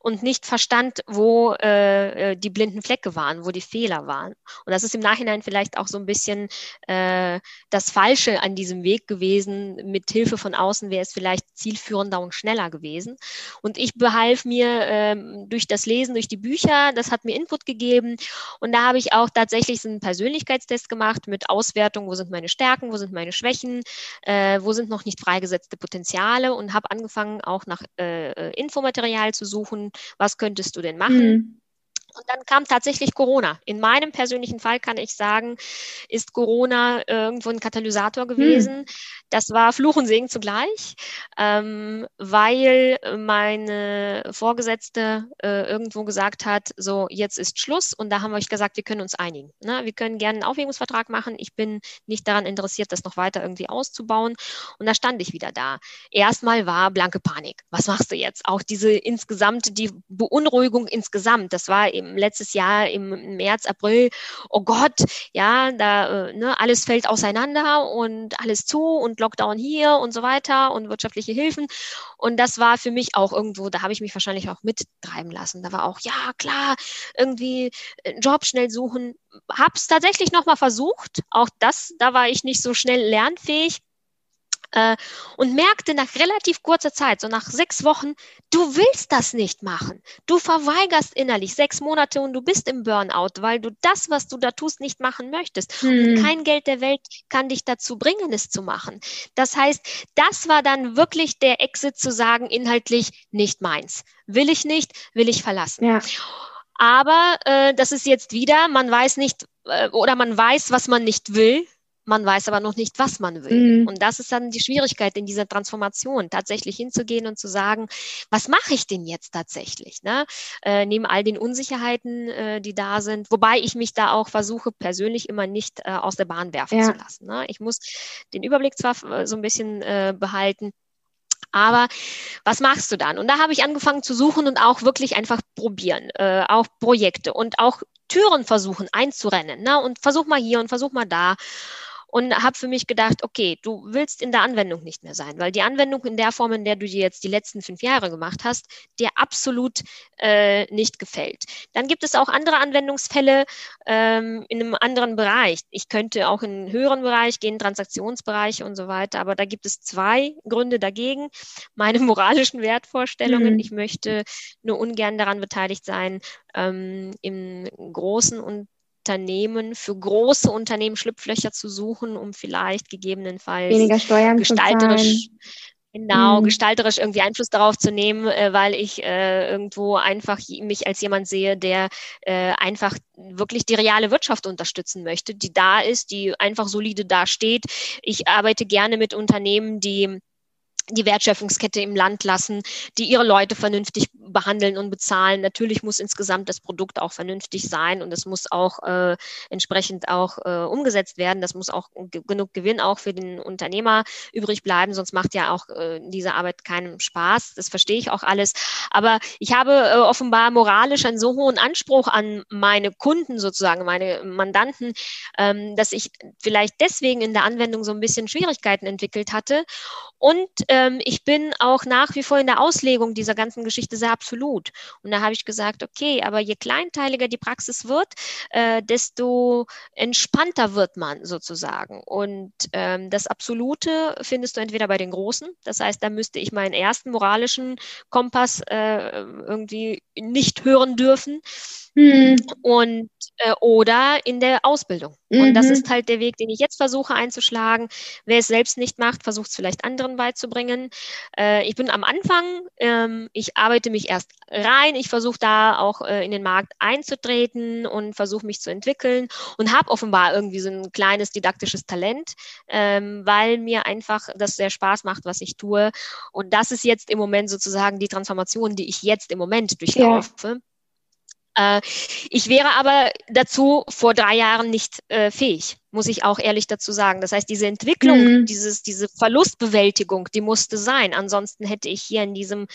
und nicht verstand, wo äh, äh, die blinden Flecke waren, wo die Fehler waren. Und das ist im Nachhinein vielleicht auch so ein bisschen äh, das Falsche an diesem Weg gewesen. Mit Hilfe von außen wäre es vielleicht zielführender und schneller gewesen. Und ich behalf mir äh, durch das Lesen, durch die Bücher, das hat mir Input gegeben. Und da habe ich auch tatsächlich einen Persönlichkeitstest gemacht mit Auswertung, wo sind meine Stärken, wo sind meine Schwächen, äh, wo sind noch nicht freigesetzte Potenziale und habe angefangen auch nach äh, äh, Infomaterial zu suchen, was könntest du denn machen? Mhm. Und dann kam tatsächlich Corona. In meinem persönlichen Fall kann ich sagen, ist Corona irgendwo ein Katalysator hm. gewesen. Hm. Das war Fluch und Segen zugleich, ähm, weil meine Vorgesetzte äh, irgendwo gesagt hat, so jetzt ist Schluss. Und da haben wir euch gesagt, wir können uns einigen. Ne? Wir können gerne einen Aufhebungsvertrag machen. Ich bin nicht daran interessiert, das noch weiter irgendwie auszubauen. Und da stand ich wieder da. Erstmal war blanke Panik. Was machst du jetzt? Auch diese insgesamt, die Beunruhigung insgesamt, das war eben letztes Jahr im März, April, oh Gott, ja, da, äh, ne, alles fällt auseinander und alles zu und Lockdown hier und so weiter und wirtschaftliche Hilfen. Und das war für mich auch irgendwo, da habe ich mich wahrscheinlich auch mittreiben lassen. Da war auch, ja, klar, irgendwie einen Job schnell suchen. Hab's tatsächlich nochmal versucht. Auch das, da war ich nicht so schnell lernfähig äh, und merkte nach relativ kurzer Zeit, so nach sechs Wochen, du willst das nicht machen. Du verweigerst innerlich sechs Monate und du bist im Burnout, weil du das, was du da tust, nicht machen möchtest. Hm. Und kein Geld der Welt kann dich dazu bringen, es zu machen. Das heißt, das war dann wirklich der Exit zu sagen, inhaltlich nicht meins. Will ich nicht, will ich verlassen. Ja. Aber äh, das ist jetzt wieder, man weiß nicht äh, oder man weiß, was man nicht will man weiß aber noch nicht, was man will. Mhm. Und das ist dann die Schwierigkeit in dieser Transformation, tatsächlich hinzugehen und zu sagen, was mache ich denn jetzt tatsächlich? Ne? Äh, neben all den Unsicherheiten, äh, die da sind, wobei ich mich da auch versuche, persönlich immer nicht äh, aus der Bahn werfen ja. zu lassen. Ne? Ich muss den Überblick zwar äh, so ein bisschen äh, behalten, Aber was machst du dann? Und da habe ich angefangen zu suchen und auch wirklich einfach probieren, äh, auch Projekte und auch Türen versuchen einzurennen. Ne? Und versuch mal hier und versuch mal da und habe für mich gedacht, okay, du willst in der Anwendung nicht mehr sein, weil die Anwendung in der Form, in der du die jetzt die letzten fünf Jahre gemacht hast, dir absolut äh, nicht gefällt. Dann gibt es auch andere Anwendungsfälle ähm, in einem anderen Bereich. Ich könnte auch in einen höheren Bereich gehen, Transaktionsbereiche und so weiter, aber da gibt es zwei Gründe dagegen. Meine moralischen Wertvorstellungen. Mhm. Ich möchte nur ungern daran beteiligt sein, ähm, im großen und Unternehmen, für große Unternehmen Schlupflöcher zu suchen, um vielleicht gegebenenfalls weniger Steuern gestalterisch Genau, mhm. gestalterisch irgendwie Einfluss darauf zu nehmen, äh, weil ich äh, irgendwo einfach mich als jemand sehe, der äh, einfach wirklich die reale Wirtschaft unterstützen möchte, die da ist, die einfach solide dasteht. Ich arbeite gerne mit Unternehmen, die die Wertschöpfungskette im Land lassen, die ihre Leute vernünftig behandeln und bezahlen. Natürlich muss insgesamt das Produkt auch vernünftig sein und es muss auch äh, entsprechend auch äh, umgesetzt werden. Das muss auch genug Gewinn auch für den Unternehmer übrig bleiben, sonst macht ja auch äh, diese Arbeit keinen Spaß. Das verstehe ich auch alles. Aber ich habe äh, offenbar moralisch einen so hohen Anspruch an meine Kunden sozusagen, meine Mandanten, ähm, dass ich vielleicht deswegen in der Anwendung so ein bisschen Schwierigkeiten entwickelt hatte und ähm, ich bin auch nach wie vor in der Auslegung dieser ganzen Geschichte sehr absolut. Und da habe ich gesagt, okay, aber je kleinteiliger die Praxis wird, äh, desto entspannter wird man sozusagen. Und ähm, das Absolute findest du entweder bei den Großen, das heißt, da müsste ich meinen ersten moralischen Kompass äh, irgendwie nicht hören dürfen. Hm. Und äh, oder in der Ausbildung. Mhm. Und das mhm. ist halt der Weg, den ich jetzt versuche einzuschlagen. Wer es selbst nicht macht, versucht es vielleicht anderen beizubringen. Äh, ich bin am Anfang, ähm, ich arbeite mich erst rein, ich versuche da auch äh, in den Markt einzutreten und versuche mich zu entwickeln und habe offenbar irgendwie so ein kleines didaktisches Talent, ähm, weil mir einfach das sehr Spaß macht, was ich tue. Und das ist jetzt im Moment sozusagen die Transformation, die ich jetzt im Moment durchlaufe. Ja. Äh, ich wäre aber dazu vor drei Jahren nicht äh, fähig, muss ich auch ehrlich dazu sagen. Das heißt, diese Entwicklung, mhm. dieses, diese Verlustbewältigung, die musste sein. Ansonsten hätte ich hier in diesem,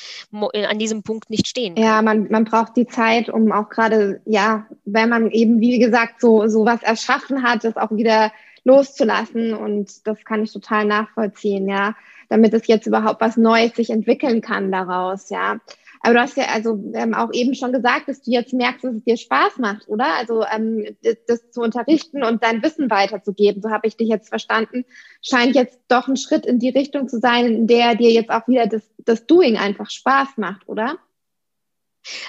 äh, an diesem Punkt nicht stehen können. Ja, man, man braucht die Zeit, um auch gerade, ja, wenn man eben, wie gesagt, so, so was erschaffen hat, das auch wieder loszulassen. Und das kann ich total nachvollziehen, ja, damit es jetzt überhaupt was Neues sich entwickeln kann daraus, ja. Aber du hast ja also ähm, auch eben schon gesagt, dass du jetzt merkst, dass es dir Spaß macht, oder? Also ähm, das, das zu unterrichten und dein Wissen weiterzugeben, so habe ich dich jetzt verstanden, scheint jetzt doch ein Schritt in die Richtung zu sein, in der dir jetzt auch wieder das, das Doing einfach Spaß macht, oder?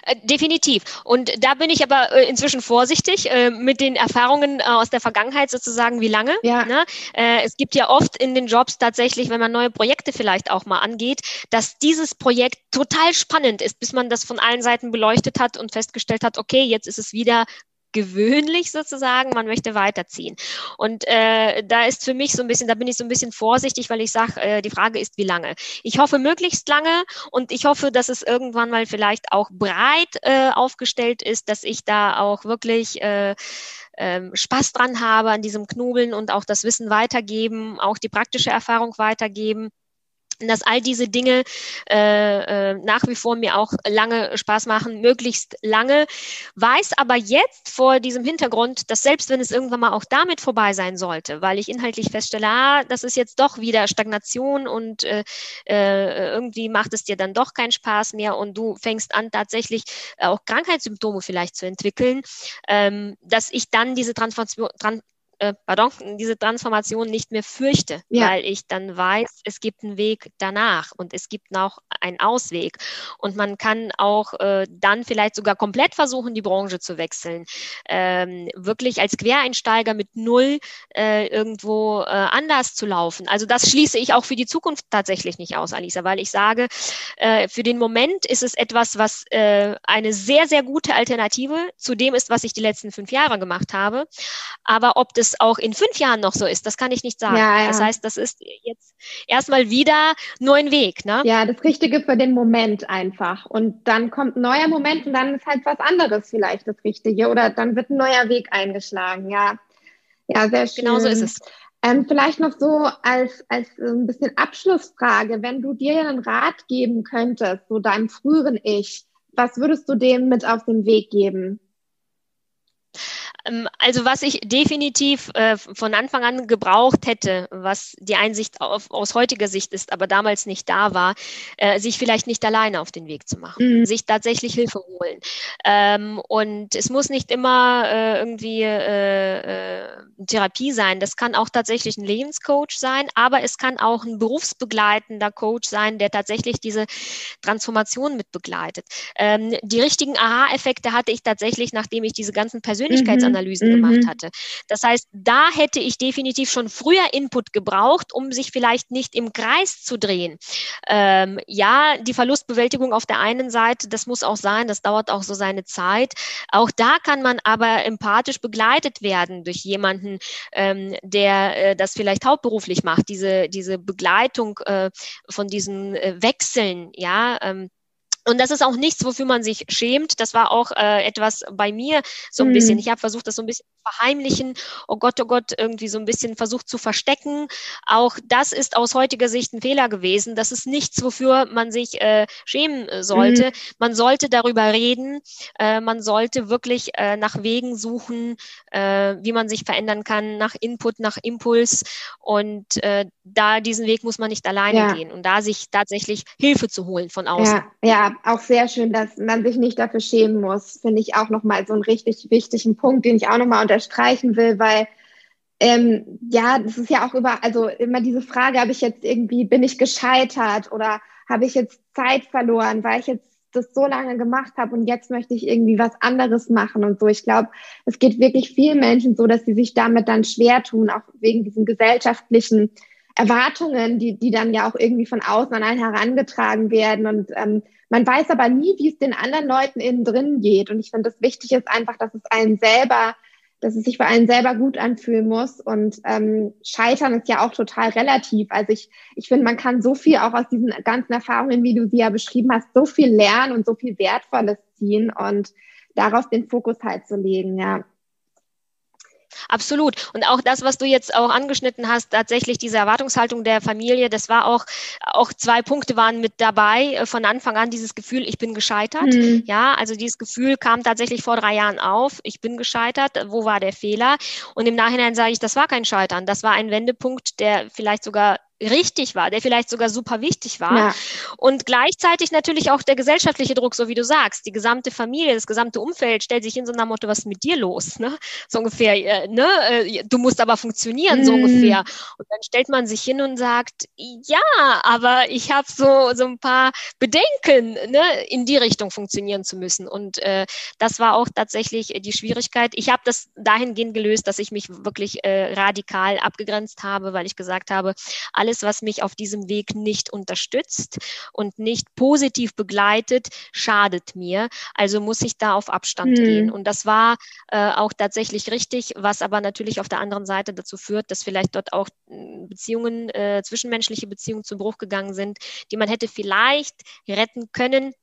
Äh, definitiv. Und da bin ich aber äh, inzwischen vorsichtig äh, mit den Erfahrungen aus der Vergangenheit sozusagen, wie lange. Ja. Ne? Es gibt ja oft in den Jobs tatsächlich, wenn man neue Projekte vielleicht auch mal angeht, dass dieses Projekt total spannend ist, bis man das von allen Seiten beleuchtet hat und festgestellt hat, okay, jetzt ist es wieder gewöhnlich sozusagen, man möchte weiterziehen. Und äh, da ist für mich so ein bisschen, da bin ich so ein bisschen vorsichtig, weil ich sage, äh, die Frage ist, wie lange. Ich hoffe möglichst lange und ich hoffe, dass es irgendwann mal vielleicht auch breit äh, aufgestellt ist, dass ich da auch wirklich äh, ähm, Spaß dran habe an diesem Knobeln und auch das Wissen weitergeben, auch die praktische Erfahrung weitergeben dass all diese Dinge äh, äh, nach wie vor mir auch lange Spaß machen, möglichst lange. Weiß aber jetzt vor diesem Hintergrund, dass selbst wenn es irgendwann mal auch damit vorbei sein sollte, weil ich inhaltlich feststelle, ah, das ist jetzt doch wieder Stagnation und äh, äh, irgendwie macht es dir dann doch keinen Spaß mehr und du fängst an tatsächlich auch Krankheitssymptome vielleicht zu entwickeln, ähm, dass ich dann diese Transformation, äh, pardon, diese Transformation nicht mehr fürchte, ja. weil ich dann weiß, es gibt einen Weg danach und es gibt noch einen Ausweg. Und man kann auch äh, dann vielleicht sogar komplett versuchen, die Branche zu wechseln. Ähm, wirklich als Quereinsteiger mit null äh, irgendwo äh, anders zu laufen. Also das schließe ich auch für die Zukunft tatsächlich nicht aus, Alisa, weil ich sage, äh, für den Moment ist es etwas, was äh, eine sehr, sehr gute Alternative zu dem ist, was ich die letzten fünf Jahre gemacht habe. Aber ob das auch in fünf Jahren noch so ist, das kann ich nicht sagen. Ja, ja. Das heißt, das ist jetzt erstmal wieder nur ein Weg. Ne? Ja, das Richtige für den Moment einfach. Und dann kommt ein neuer Moment und dann ist halt was anderes vielleicht das Richtige oder dann wird ein neuer Weg eingeschlagen. Ja, ja, sehr schön. Genau so ist es. Ähm, vielleicht noch so als, als ein bisschen Abschlussfrage, wenn du dir einen Rat geben könntest, so deinem früheren Ich, was würdest du dem mit auf den Weg geben? Ähm, also was ich definitiv äh, von Anfang an gebraucht hätte, was die Einsicht auf, aus heutiger Sicht ist, aber damals nicht da war, äh, sich vielleicht nicht alleine auf den Weg zu machen, mhm. sich tatsächlich Hilfe holen. Ähm, und es muss nicht immer äh, irgendwie äh, äh, Therapie sein. Das kann auch tatsächlich ein Lebenscoach sein, aber es kann auch ein berufsbegleitender Coach sein, der tatsächlich diese Transformation mit begleitet. Ähm, die richtigen Aha-Effekte hatte ich tatsächlich, nachdem ich diese ganzen Persönlichkeitsanalysen mhm Analysen mhm. gemacht hatte. Das heißt, da hätte ich definitiv schon früher Input gebraucht, um sich vielleicht nicht im Kreis zu drehen. Ähm, ja, die Verlustbewältigung auf der einen Seite, das muss auch sein, das dauert auch so seine Zeit. Auch da kann man aber empathisch begleitet werden durch jemanden, ähm, der äh, das vielleicht hauptberuflich macht, diese, diese Begleitung äh, von diesen äh, Wechseln, ja. Ähm, und das ist auch nichts, wofür man sich schämt. Das war auch äh, etwas bei mir so ein mhm. bisschen. Ich habe versucht, das so ein bisschen zu verheimlichen. Oh Gott, oh Gott, irgendwie so ein bisschen versucht zu verstecken. Auch das ist aus heutiger Sicht ein Fehler gewesen. Das ist nichts, wofür man sich äh, schämen äh, sollte. Mhm. Man sollte darüber reden. Äh, man sollte wirklich äh, nach Wegen suchen, äh, wie man sich verändern kann, nach Input, nach Impuls. Und äh, da diesen Weg muss man nicht alleine ja. gehen und da sich tatsächlich Hilfe zu holen von außen. Ja, ja auch sehr schön, dass man sich nicht dafür schämen muss. Finde ich auch nochmal so einen richtig wichtigen Punkt, den ich auch nochmal unterstreichen will, weil ähm, ja, das ist ja auch über, also immer diese Frage, habe ich jetzt irgendwie, bin ich gescheitert oder habe ich jetzt Zeit verloren, weil ich jetzt das so lange gemacht habe und jetzt möchte ich irgendwie was anderes machen und so. Ich glaube, es geht wirklich vielen Menschen so, dass sie sich damit dann schwer tun, auch wegen diesen gesellschaftlichen Erwartungen, die, die dann ja auch irgendwie von außen an einen herangetragen werden. Und ähm, man weiß aber nie, wie es den anderen Leuten innen drin geht. Und ich finde, das wichtig ist einfach, dass es einen selber, dass es sich für einen selber gut anfühlen muss. Und ähm, Scheitern ist ja auch total relativ. Also ich, ich finde, man kann so viel auch aus diesen ganzen Erfahrungen, wie du sie ja beschrieben hast, so viel lernen und so viel Wertvolles ziehen und darauf den Fokus halt zu legen, ja. Absolut. Und auch das, was du jetzt auch angeschnitten hast, tatsächlich diese Erwartungshaltung der Familie, das war auch, auch zwei Punkte waren mit dabei. Äh, von Anfang an dieses Gefühl, ich bin gescheitert. Mhm. Ja, also dieses Gefühl kam tatsächlich vor drei Jahren auf. Ich bin gescheitert. Wo war der Fehler? Und im Nachhinein sage ich, das war kein Scheitern. Das war ein Wendepunkt, der vielleicht sogar richtig war, der vielleicht sogar super wichtig war. Ja. Und gleichzeitig natürlich auch der gesellschaftliche Druck, so wie du sagst. Die gesamte Familie, das gesamte Umfeld stellt sich in so einer Motto, was ist mit dir los? Ne? So ungefähr, äh, ne? Äh, du musst aber funktionieren, mm. so ungefähr. Und dann stellt man sich hin und sagt, ja, aber ich habe so, so ein paar Bedenken, ne? in die Richtung funktionieren zu müssen. Und äh, das war auch tatsächlich die Schwierigkeit. Ich habe das dahingehend gelöst, dass ich mich wirklich äh, radikal abgegrenzt habe, weil ich gesagt habe, alles, was mich auf diesem Weg nicht unterstützt und nicht positiv begleitet, schadet mir. Also muss ich da auf Abstand mhm. gehen. Und das war äh, auch tatsächlich richtig, was aber natürlich auf der anderen Seite dazu führt, dass vielleicht dort auch hm, Beziehungen, äh, zwischenmenschliche Beziehungen zu Bruch gegangen sind, die man hätte vielleicht retten können,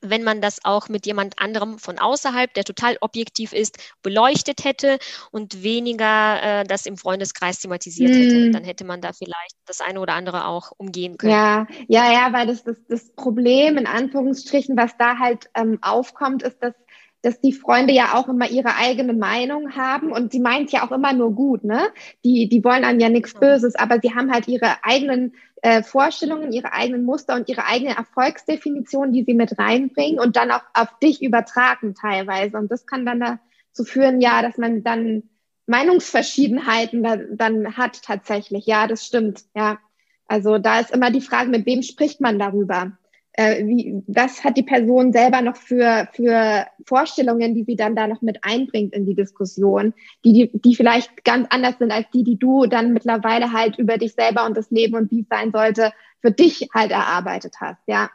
wenn man das auch mit jemand anderem von außerhalb, der total objektiv ist, beleuchtet hätte und weniger äh, das im Freundeskreis thematisiert hätte. Mm. Dann hätte man da vielleicht das eine oder andere auch umgehen können. Ja, ja, ja, weil das, das, das Problem in Anführungsstrichen, was da halt ähm, aufkommt, ist, dass dass die Freunde ja auch immer ihre eigene Meinung haben und sie meint ja auch immer nur gut, ne? Die, die wollen einem ja nichts Böses, aber sie haben halt ihre eigenen äh, Vorstellungen, ihre eigenen Muster und ihre eigene Erfolgsdefinition, die sie mit reinbringen und dann auch auf dich übertragen teilweise. Und das kann dann dazu führen, ja, dass man dann Meinungsverschiedenheiten da, dann hat tatsächlich. Ja, das stimmt. Ja. Also da ist immer die Frage, mit wem spricht man darüber? Äh, wie, was hat die Person selber noch für, für Vorstellungen, die sie dann da noch mit einbringt in die Diskussion, die, die, die vielleicht ganz anders sind als die, die du dann mittlerweile halt über dich selber und das Leben und wie es sein sollte, für dich halt erarbeitet hast, ja.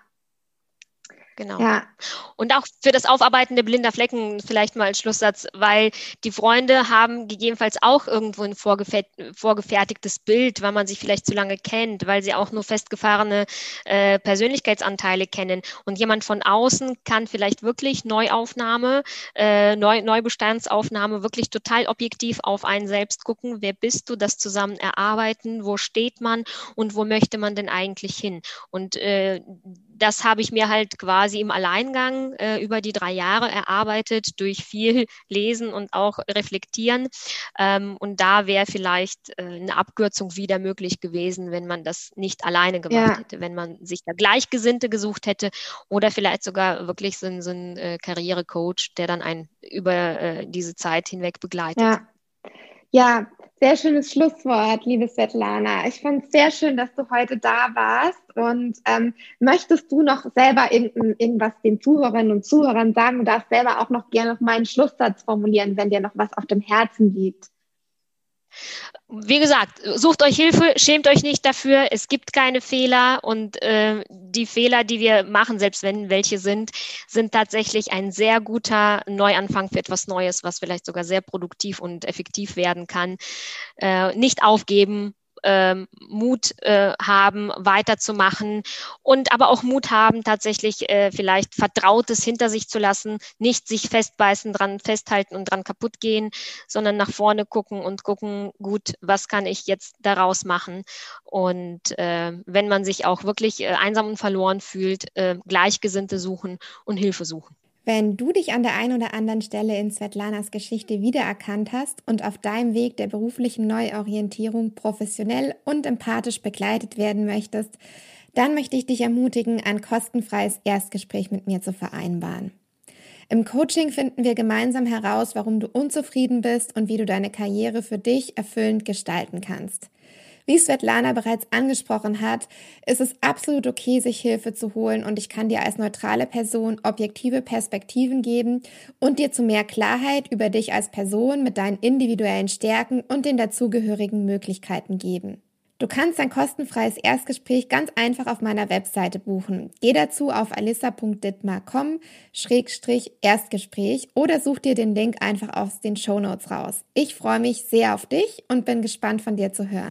Genau. Ja. Und auch für das Aufarbeiten der blinder Flecken vielleicht mal als Schlusssatz, weil die Freunde haben gegebenenfalls auch irgendwo ein vorgefertigtes Bild, weil man sich vielleicht zu lange kennt, weil sie auch nur festgefahrene äh, Persönlichkeitsanteile kennen. Und jemand von außen kann vielleicht wirklich Neuaufnahme, äh, Neu Neubestandsaufnahme wirklich total objektiv auf einen selbst gucken. Wer bist du? Das zusammen erarbeiten. Wo steht man und wo möchte man denn eigentlich hin? Und äh, das habe ich mir halt quasi im Alleingang äh, über die drei Jahre erarbeitet, durch viel Lesen und auch Reflektieren. Ähm, und da wäre vielleicht äh, eine Abkürzung wieder möglich gewesen, wenn man das nicht alleine gemacht ja. hätte, wenn man sich da Gleichgesinnte gesucht hätte oder vielleicht sogar wirklich so, so ein äh, Karrierecoach, der dann einen über äh, diese Zeit hinweg begleitet. Ja. Ja, sehr schönes Schlusswort, liebe Svetlana. Ich fand es sehr schön, dass du heute da warst. Und ähm, möchtest du noch selber irgendwas den Zuhörerinnen und Zuhörern sagen? Du darfst selber auch noch gerne noch meinen Schlusssatz formulieren, wenn dir noch was auf dem Herzen liegt. Wie gesagt, sucht euch Hilfe, schämt euch nicht dafür. Es gibt keine Fehler und äh, die Fehler, die wir machen, selbst wenn welche sind, sind tatsächlich ein sehr guter Neuanfang für etwas Neues, was vielleicht sogar sehr produktiv und effektiv werden kann. Äh, nicht aufgeben, ähm, Mut äh, haben, weiterzumachen und aber auch Mut haben, tatsächlich äh, vielleicht Vertrautes hinter sich zu lassen, nicht sich festbeißen, dran festhalten und dran kaputt gehen, sondern nach vorne gucken und gucken, gut, was kann ich jetzt daraus machen? Und äh, wenn man sich auch wirklich äh, einsam und verloren fühlt, äh, Gleichgesinnte suchen und Hilfe suchen. Wenn du dich an der einen oder anderen Stelle in Svetlanas Geschichte wiedererkannt hast und auf deinem Weg der beruflichen Neuorientierung professionell und empathisch begleitet werden möchtest, dann möchte ich dich ermutigen, ein kostenfreies Erstgespräch mit mir zu vereinbaren. Im Coaching finden wir gemeinsam heraus, warum du unzufrieden bist und wie du deine Karriere für dich erfüllend gestalten kannst. Wie Svetlana bereits angesprochen hat, ist es absolut okay, sich Hilfe zu holen und ich kann dir als neutrale Person objektive Perspektiven geben und dir zu mehr Klarheit über dich als Person mit deinen individuellen Stärken und den dazugehörigen Möglichkeiten geben. Du kannst ein kostenfreies Erstgespräch ganz einfach auf meiner Webseite buchen. Geh dazu auf alissa.dittmar.com-erstgespräch oder such dir den Link einfach aus den Show Notes raus. Ich freue mich sehr auf dich und bin gespannt von dir zu hören.